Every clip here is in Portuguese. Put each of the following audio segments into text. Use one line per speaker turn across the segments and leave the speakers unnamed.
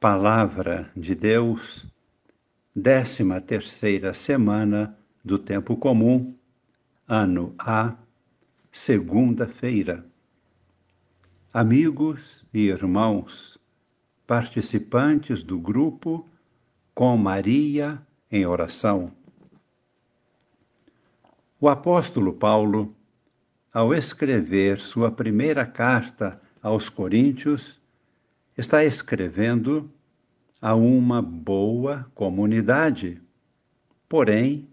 Palavra de Deus, décima terceira semana do tempo comum, ano A, segunda-feira. Amigos e irmãos, participantes do grupo Com Maria em Oração. O apóstolo Paulo, ao escrever sua primeira carta aos Coríntios, está escrevendo a uma boa comunidade, porém,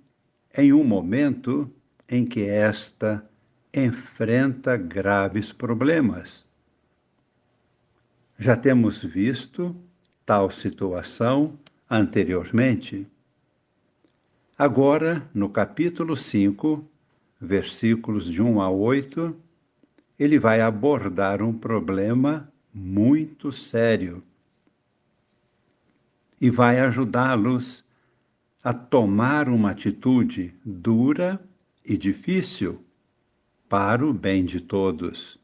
em um momento em que esta enfrenta graves problemas. Já temos visto tal situação anteriormente. Agora, no capítulo 5, versículos de 1 a 8, ele vai abordar um problema muito sério e vai ajudá-los a tomar uma atitude dura e difícil para o bem de todos.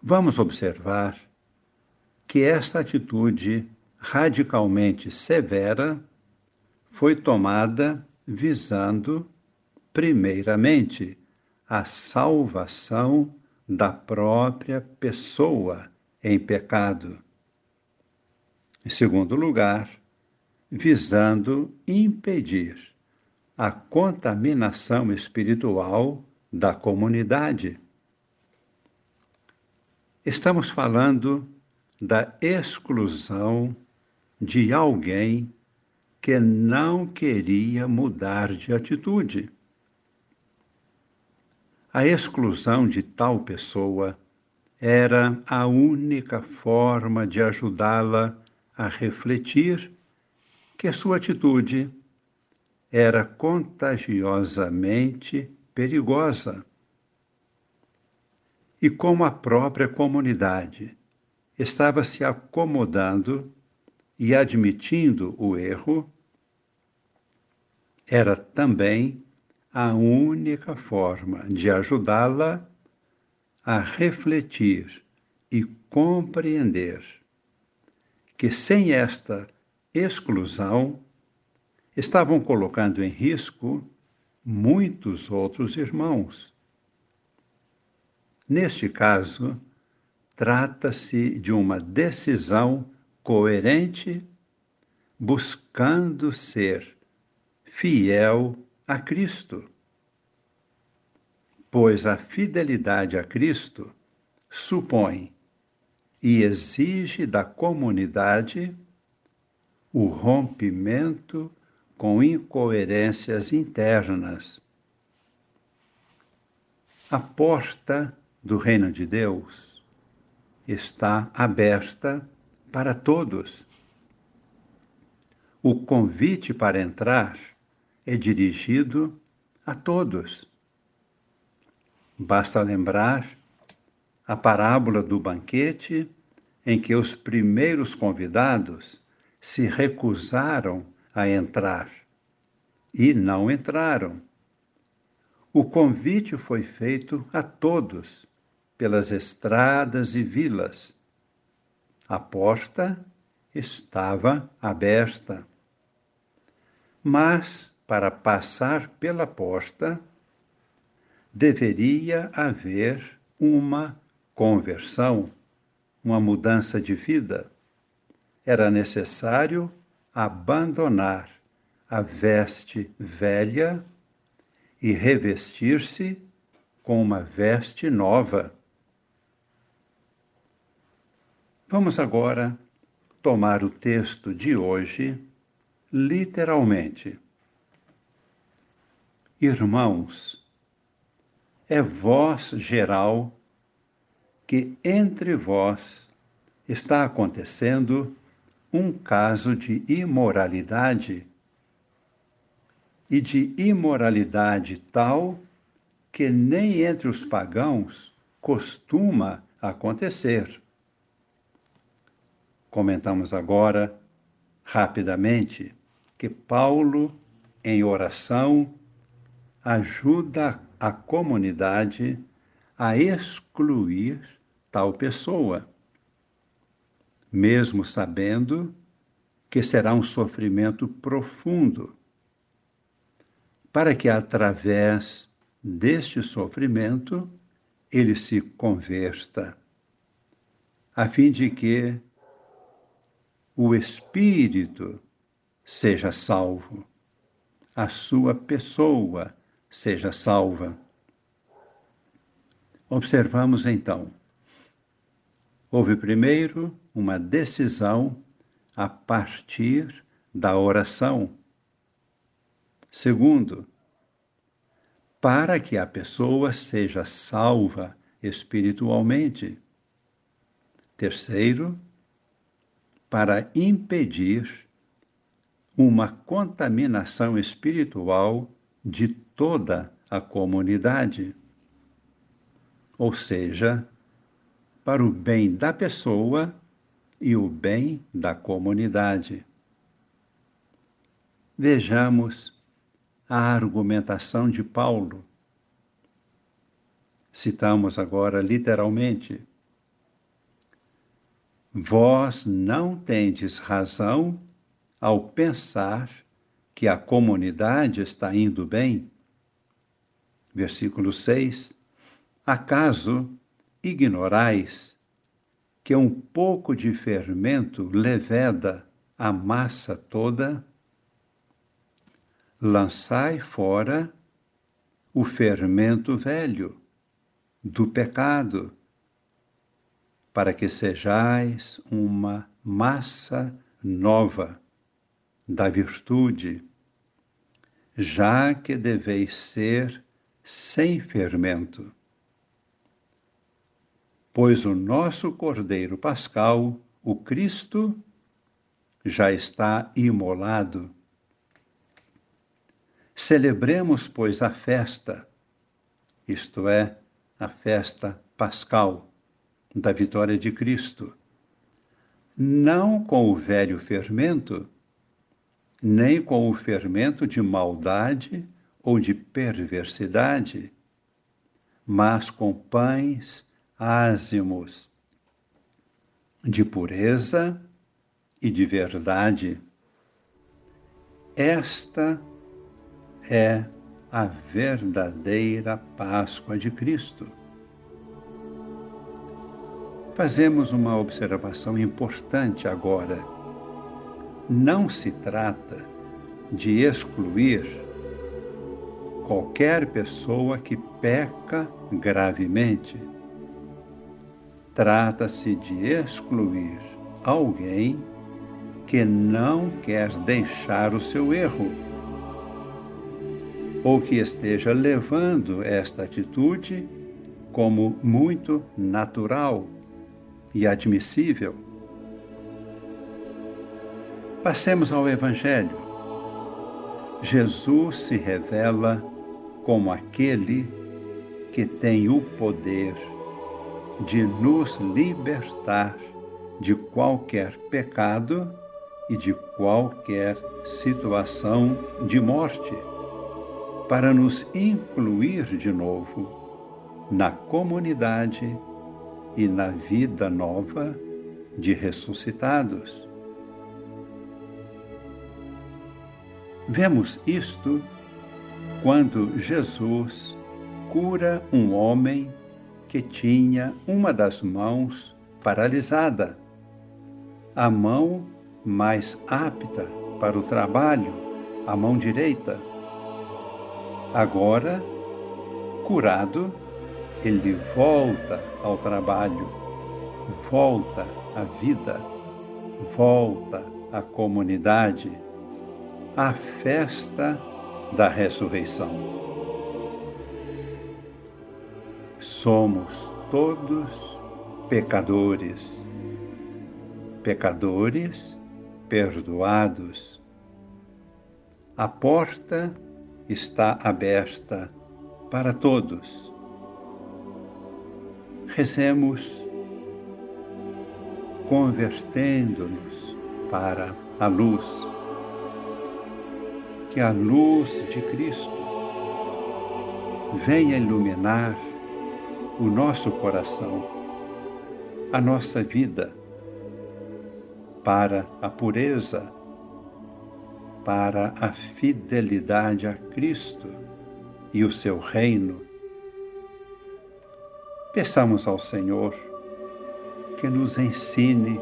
Vamos observar que esta atitude radicalmente severa foi tomada visando, primeiramente, a salvação da própria pessoa em pecado. Em segundo lugar, visando impedir a contaminação espiritual da comunidade. Estamos falando da exclusão de alguém que não queria mudar de atitude. A exclusão de tal pessoa era a única forma de ajudá-la a refletir que sua atitude era contagiosamente perigosa. E como a própria comunidade estava se acomodando e admitindo o erro, era também a única forma de ajudá-la a refletir e compreender que sem esta exclusão estavam colocando em risco muitos outros irmãos. Neste caso, trata-se de uma decisão coerente, buscando ser fiel a Cristo. Pois a fidelidade a Cristo supõe e exige da comunidade o rompimento com incoerências internas. A porta do reino de Deus está aberta para todos. O convite para entrar é dirigido a todos. Basta lembrar a parábola do banquete em que os primeiros convidados se recusaram a entrar e não entraram. O convite foi feito a todos, pelas estradas e vilas. A porta estava aberta. Mas para passar pela porta, deveria haver uma conversão, uma mudança de vida. Era necessário abandonar a veste velha e revestir-se com uma veste nova. Vamos agora tomar o texto de hoje literalmente. Irmãos, é voz geral que entre vós está acontecendo um caso de imoralidade e de imoralidade tal que nem entre os pagãos costuma acontecer. Comentamos agora, rapidamente, que Paulo, em oração, ajuda a comunidade a excluir tal pessoa. mesmo sabendo que será um sofrimento profundo, para que através deste sofrimento ele se converta, a fim de que o espírito seja salvo, a sua pessoa seja salva. Observamos então. Houve primeiro uma decisão a partir da oração. Segundo, para que a pessoa seja salva espiritualmente. Terceiro, para impedir uma contaminação espiritual de toda a comunidade. Ou seja, para o bem da pessoa e o bem da comunidade. Vejamos a argumentação de Paulo. Citamos agora literalmente: Vós não tendes razão ao pensar que a comunidade está indo bem. Versículo 6: Acaso ignorais que um pouco de fermento leveda a massa toda? Lançai fora o fermento velho do pecado, para que sejais uma massa nova da virtude, já que deveis ser sem fermento pois o nosso Cordeiro Pascal, o Cristo, já está imolado. Celebremos, pois, a festa, isto é, a festa pascal da vitória de Cristo, não com o velho fermento, nem com o fermento de maldade ou de perversidade, mas com pães ázimos de pureza e de verdade. Esta é a verdadeira Páscoa de Cristo. Fazemos uma observação importante agora. Não se trata de excluir qualquer pessoa que peca gravemente Trata-se de excluir alguém que não quer deixar o seu erro ou que esteja levando esta atitude como muito natural e admissível. Passemos ao Evangelho. Jesus se revela como aquele que tem o poder de nos libertar de qualquer pecado e de qualquer situação de morte, para nos incluir de novo na comunidade e na vida nova de ressuscitados. Vemos isto quando Jesus cura um homem que tinha uma das mãos paralisada, a mão mais apta para o trabalho, a mão direita. Agora, curado, ele volta ao trabalho, volta à vida, volta à comunidade, à festa da ressurreição somos todos pecadores, pecadores perdoados. A porta está aberta para todos. Rezemos convertendo-nos para a luz. Que a luz de Cristo venha iluminar o nosso coração, a nossa vida, para a pureza, para a fidelidade a Cristo e o seu reino. Peçamos ao Senhor que nos ensine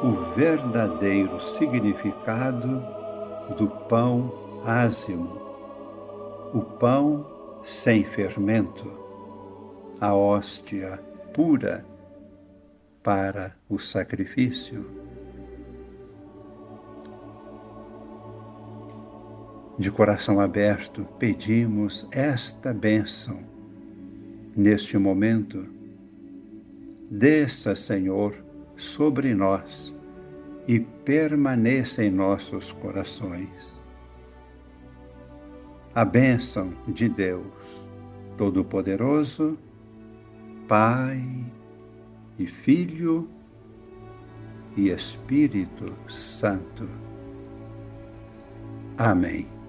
o verdadeiro significado do pão ázimo, o pão sem fermento, a hóstia pura para o sacrifício. De coração aberto, pedimos esta bênção neste momento. Desça, Senhor, sobre nós e permaneça em nossos corações. A bênção de Deus Todo-Poderoso, Pai e Filho e Espírito Santo. Amém.